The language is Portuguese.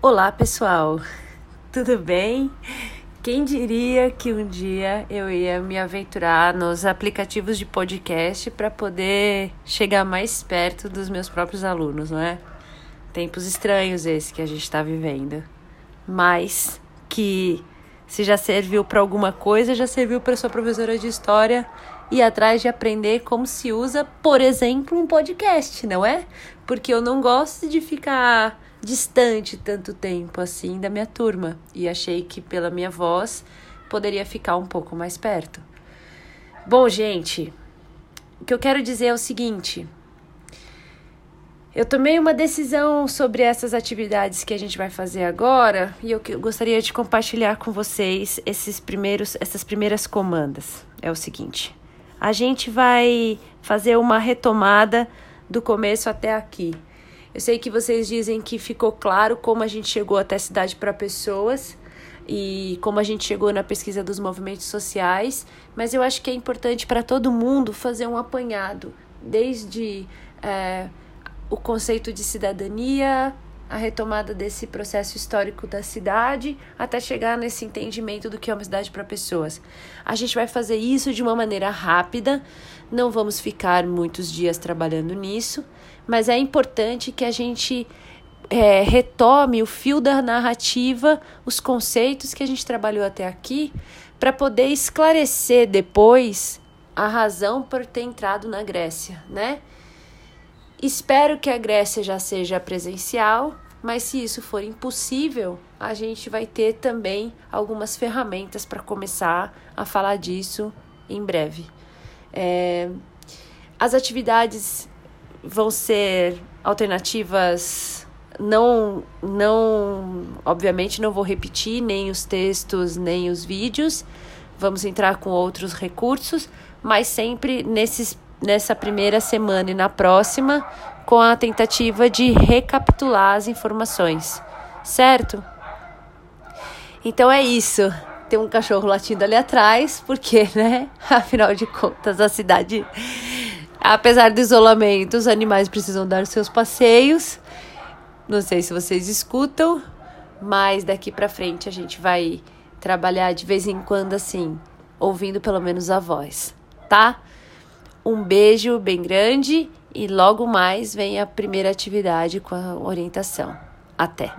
Olá, pessoal. Tudo bem? Quem diria que um dia eu ia me aventurar nos aplicativos de podcast para poder chegar mais perto dos meus próprios alunos, não é? Tempos estranhos esse que a gente está vivendo. Mas que se já serviu para alguma coisa, já serviu para sua professora de história ir atrás de aprender como se usa, por exemplo, um podcast, não é? Porque eu não gosto de ficar distante tanto tempo assim da minha turma e achei que pela minha voz poderia ficar um pouco mais perto. Bom, gente, o que eu quero dizer é o seguinte: eu tomei uma decisão sobre essas atividades que a gente vai fazer agora e eu gostaria de compartilhar com vocês esses primeiros, essas primeiras comandas. É o seguinte: a gente vai fazer uma retomada do começo até aqui. Eu sei que vocês dizem que ficou claro como a gente chegou até a cidade para pessoas e como a gente chegou na pesquisa dos movimentos sociais, mas eu acho que é importante para todo mundo fazer um apanhado, desde é, o conceito de cidadania, a retomada desse processo histórico da cidade, até chegar nesse entendimento do que é uma cidade para pessoas. A gente vai fazer isso de uma maneira rápida, não vamos ficar muitos dias trabalhando nisso mas é importante que a gente é, retome o fio da narrativa, os conceitos que a gente trabalhou até aqui, para poder esclarecer depois a razão por ter entrado na Grécia, né? Espero que a Grécia já seja presencial, mas se isso for impossível, a gente vai ter também algumas ferramentas para começar a falar disso em breve. É, as atividades vão ser alternativas não não obviamente não vou repetir nem os textos nem os vídeos vamos entrar com outros recursos mas sempre nesses nessa primeira semana e na próxima com a tentativa de recapitular as informações certo então é isso tem um cachorro latindo ali atrás porque né afinal de contas a cidade Apesar do isolamento, os animais precisam dar seus passeios. Não sei se vocês escutam, mas daqui para frente a gente vai trabalhar de vez em quando assim, ouvindo pelo menos a voz, tá? Um beijo bem grande e logo mais vem a primeira atividade com a orientação. Até!